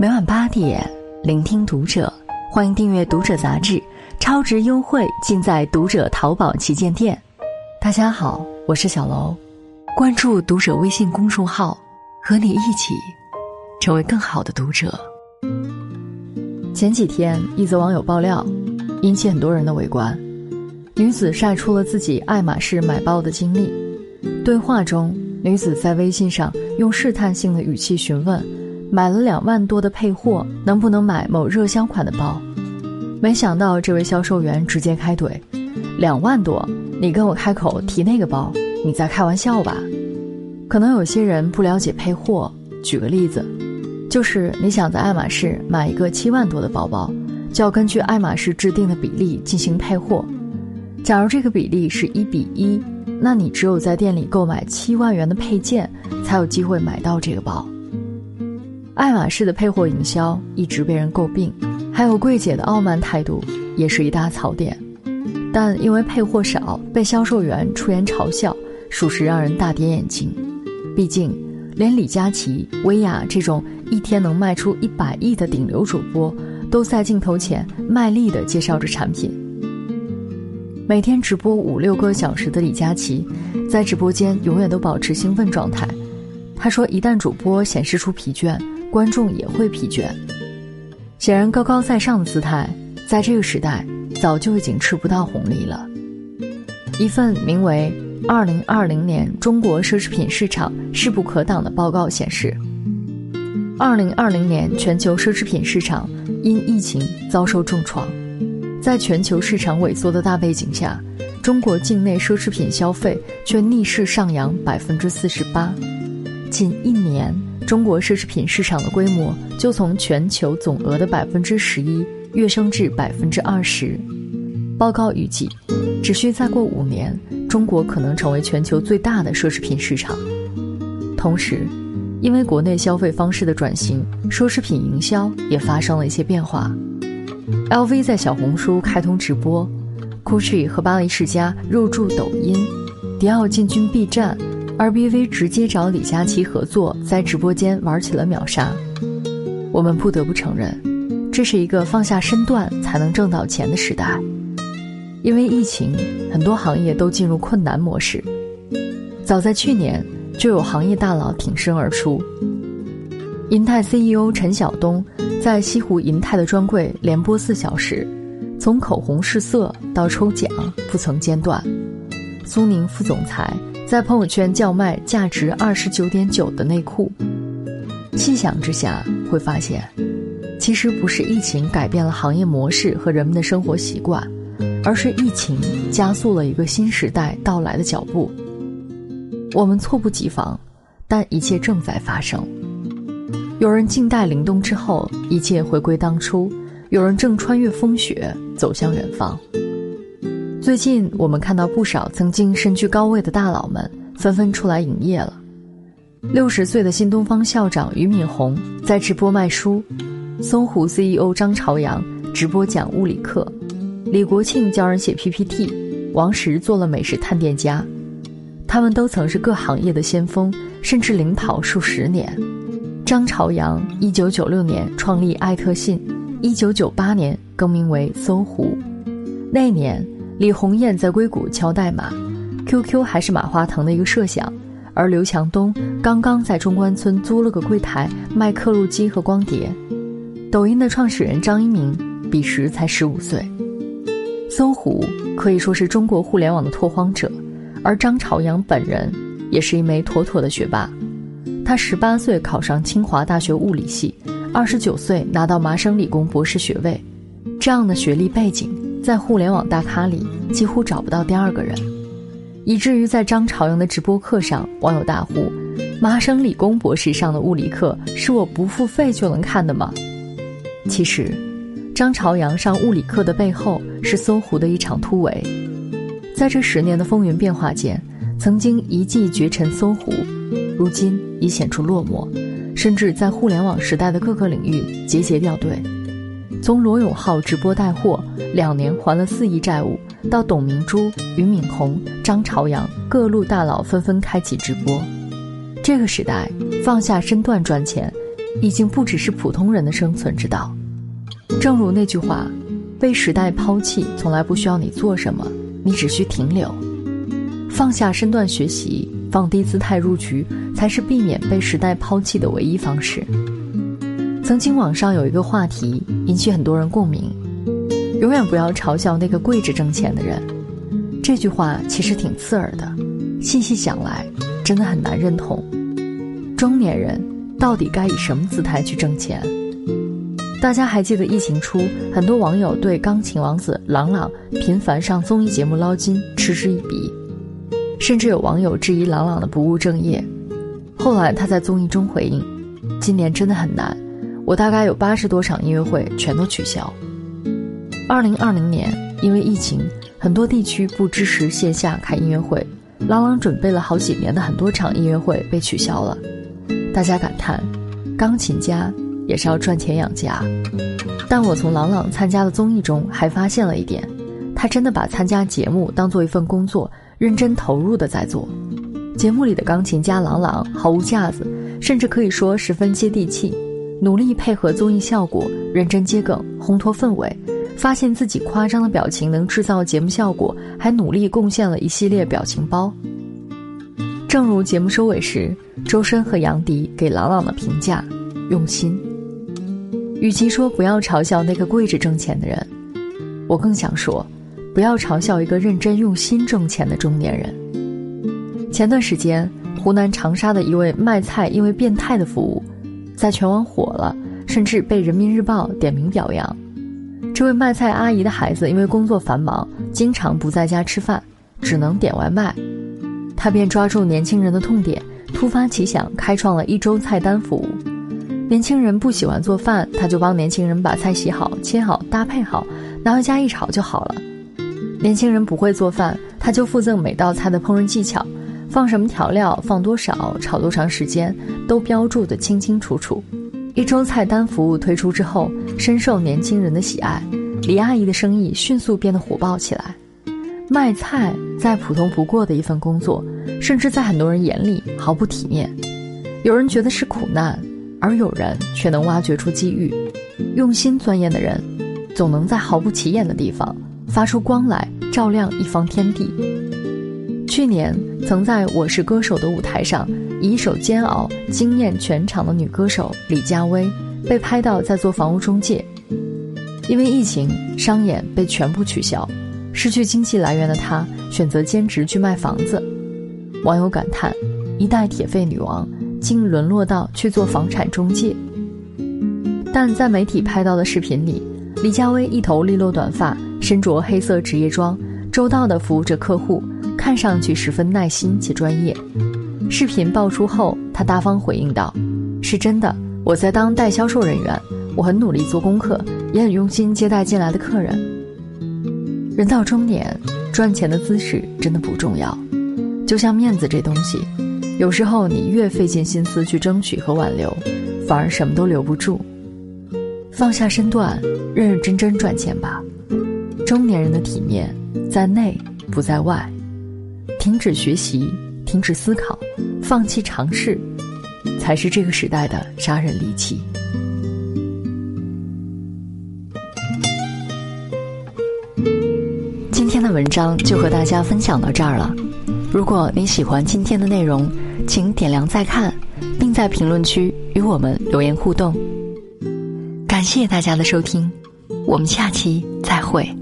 每晚八点，聆听读者，欢迎订阅《读者》杂志，超值优惠尽在《读者》淘宝旗舰店。大家好，我是小楼，关注《读者》微信公众号，和你一起成为更好的读者。前几天，一则网友爆料，引起很多人的围观。女子晒出了自己爱马仕买包的经历。对话中，女子在微信上用试探性的语气询问。买了两万多的配货，能不能买某热销款的包？没想到这位销售员直接开怼：“两万多，你跟我开口提那个包，你在开玩笑吧？”可能有些人不了解配货，举个例子，就是你想在爱马仕买一个七万多的包包，就要根据爱马仕制定的比例进行配货。假如这个比例是一比一，那你只有在店里购买七万元的配件，才有机会买到这个包。爱马仕的配货营销一直被人诟病，还有柜姐的傲慢态度也是一大槽点。但因为配货少，被销售员出言嘲笑，属实让人大跌眼镜。毕竟，连李佳琦、薇娅这种一天能卖出一百亿的顶流主播，都在镜头前卖力地介绍着产品。每天直播五六个小时的李佳琦，在直播间永远都保持兴奋状态。他说：“一旦主播显示出疲倦。”观众也会疲倦。显然，高高在上的姿态，在这个时代早就已经吃不到红利了。一份名为《二零二零年中国奢侈品市场势不可挡》的报告显示，二零二零年全球奢侈品市场因疫情遭受重创，在全球市场萎缩的大背景下，中国境内奢侈品消费却逆势上扬百分之四十八，近一年。中国奢侈品市场的规模就从全球总额的百分之十一跃升至百分之二十。报告预计，只需再过五年，中国可能成为全球最大的奢侈品市场。同时，因为国内消费方式的转型，奢侈品营销也发生了一些变化。LV 在小红书开通直播，GUCCI 和巴黎世家入驻抖音，迪奥进军 B 站。而 BV 直接找李佳琦合作，在直播间玩起了秒杀。我们不得不承认，这是一个放下身段才能挣到钱的时代。因为疫情，很多行业都进入困难模式。早在去年，就有行业大佬挺身而出。银泰 CEO 陈晓东在西湖银泰的专柜连播四小时，从口红试色到抽奖不曾间断。苏宁副总裁。在朋友圈叫卖价值二十九点九的内裤，细想之下会发现，其实不是疫情改变了行业模式和人们的生活习惯，而是疫情加速了一个新时代到来的脚步。我们猝不及防，但一切正在发生。有人静待凛冬之后，一切回归当初；有人正穿越风雪，走向远方。最近，我们看到不少曾经身居高位的大佬们纷纷出来营业了。六十岁的新东方校长俞敏洪在直播卖书，搜狐 CEO 张朝阳直播讲物理课，李国庆教人写 PPT，王石做了美食探店家。他们都曾是各行业的先锋，甚至领跑数十年。张朝阳一九九六年创立爱特信，一九九八年更名为搜狐，那年。李红艳在硅谷敲代码，QQ 还是马化腾的一个设想，而刘强东刚刚在中关村租了个柜台卖刻录机和光碟。抖音的创始人张一鸣彼时才十五岁。搜狐可以说是中国互联网的拓荒者，而张朝阳本人也是一枚妥妥的学霸。他十八岁考上清华大学物理系，二十九岁拿到麻省理工博士学位，这样的学历背景。在互联网大咖里几乎找不到第二个人，以至于在张朝阳的直播课上，网友大呼：“麻省理工博士上的物理课是我不付费就能看的吗？”其实，张朝阳上物理课的背后是搜狐的一场突围。在这十年的风云变化间，曾经一骑绝尘搜狐，如今已显出落寞，甚至在互联网时代的各个领域节节掉队。从罗永浩直播带货，两年还了四亿债务，到董明珠、俞敏洪、张朝阳各路大佬纷纷开启直播，这个时代放下身段赚钱，已经不只是普通人的生存之道。正如那句话：“被时代抛弃，从来不需要你做什么，你只需停留。放下身段学习，放低姿态入局，才是避免被时代抛弃的唯一方式。”曾经网上有一个话题引起很多人共鸣：“永远不要嘲笑那个跪着挣钱的人。”这句话其实挺刺耳的，细细想来，真的很难认同。中年人到底该以什么姿态去挣钱？大家还记得疫情初，很多网友对钢琴王子郎朗频繁上综艺节目捞金嗤之以鼻，甚至有网友质疑郎朗的不务正业。后来他在综艺中回应：“今年真的很难，我大概有八十多场音乐会全都取消。”二零二零年因为疫情。很多地区不支持线下开音乐会，郎朗准备了好几年的很多场音乐会被取消了。大家感叹，钢琴家也是要赚钱养家。但我从郎朗参加的综艺中还发现了一点，他真的把参加节目当做一份工作，认真投入的在做。节目里的钢琴家郎朗毫无架子，甚至可以说十分接地气，努力配合综艺效果，认真接梗，烘托氛围。发现自己夸张的表情能制造节目效果，还努力贡献了一系列表情包。正如节目收尾时，周深和杨迪给朗朗的评价：用心。与其说不要嘲笑那个跪着挣钱的人，我更想说，不要嘲笑一个认真用心挣钱的中年人。前段时间，湖南长沙的一位卖菜因为变态的服务，在全网火了，甚至被人民日报点名表扬。这位卖菜阿姨的孩子因为工作繁忙，经常不在家吃饭，只能点外卖。她便抓住年轻人的痛点，突发奇想，开创了一周菜单服务。年轻人不喜欢做饭，他就帮年轻人把菜洗好、切好、搭配好，拿回家一炒就好了。年轻人不会做饭，他就附赠每道菜的烹饪技巧，放什么调料、放多少、炒多长时间，都标注得清清楚楚。一周菜单服务推出之后，深受年轻人的喜爱，李阿姨的生意迅速变得火爆起来。卖菜再普通不过的一份工作，甚至在很多人眼里毫不体面。有人觉得是苦难，而有人却能挖掘出机遇。用心钻研的人，总能在毫不起眼的地方发出光来，照亮一方天地。去年曾在我是歌手的舞台上。以一首《煎熬》惊艳全场的女歌手李佳薇，被拍到在做房屋中介。因为疫情，商演被全部取消，失去经济来源的她选择兼职去卖房子。网友感叹：一代铁肺女王，竟沦落到去做房产中介。但在媒体拍到的视频里，李佳薇一头利落短发，身着黑色职业装，周到地服务着客户，看上去十分耐心且专业。视频爆出后，他大方回应道：“是真的，我在当代销售人员，我很努力做功课，也很用心接待进来的客人。人到中年，赚钱的姿势真的不重要，就像面子这东西，有时候你越费尽心思去争取和挽留，反而什么都留不住。放下身段，认认真真赚钱吧。中年人的体面在内不在外，停止学习。”停止思考，放弃尝试，才是这个时代的杀人利器。今天的文章就和大家分享到这儿了。如果你喜欢今天的内容，请点亮再看，并在评论区与我们留言互动。感谢大家的收听，我们下期再会。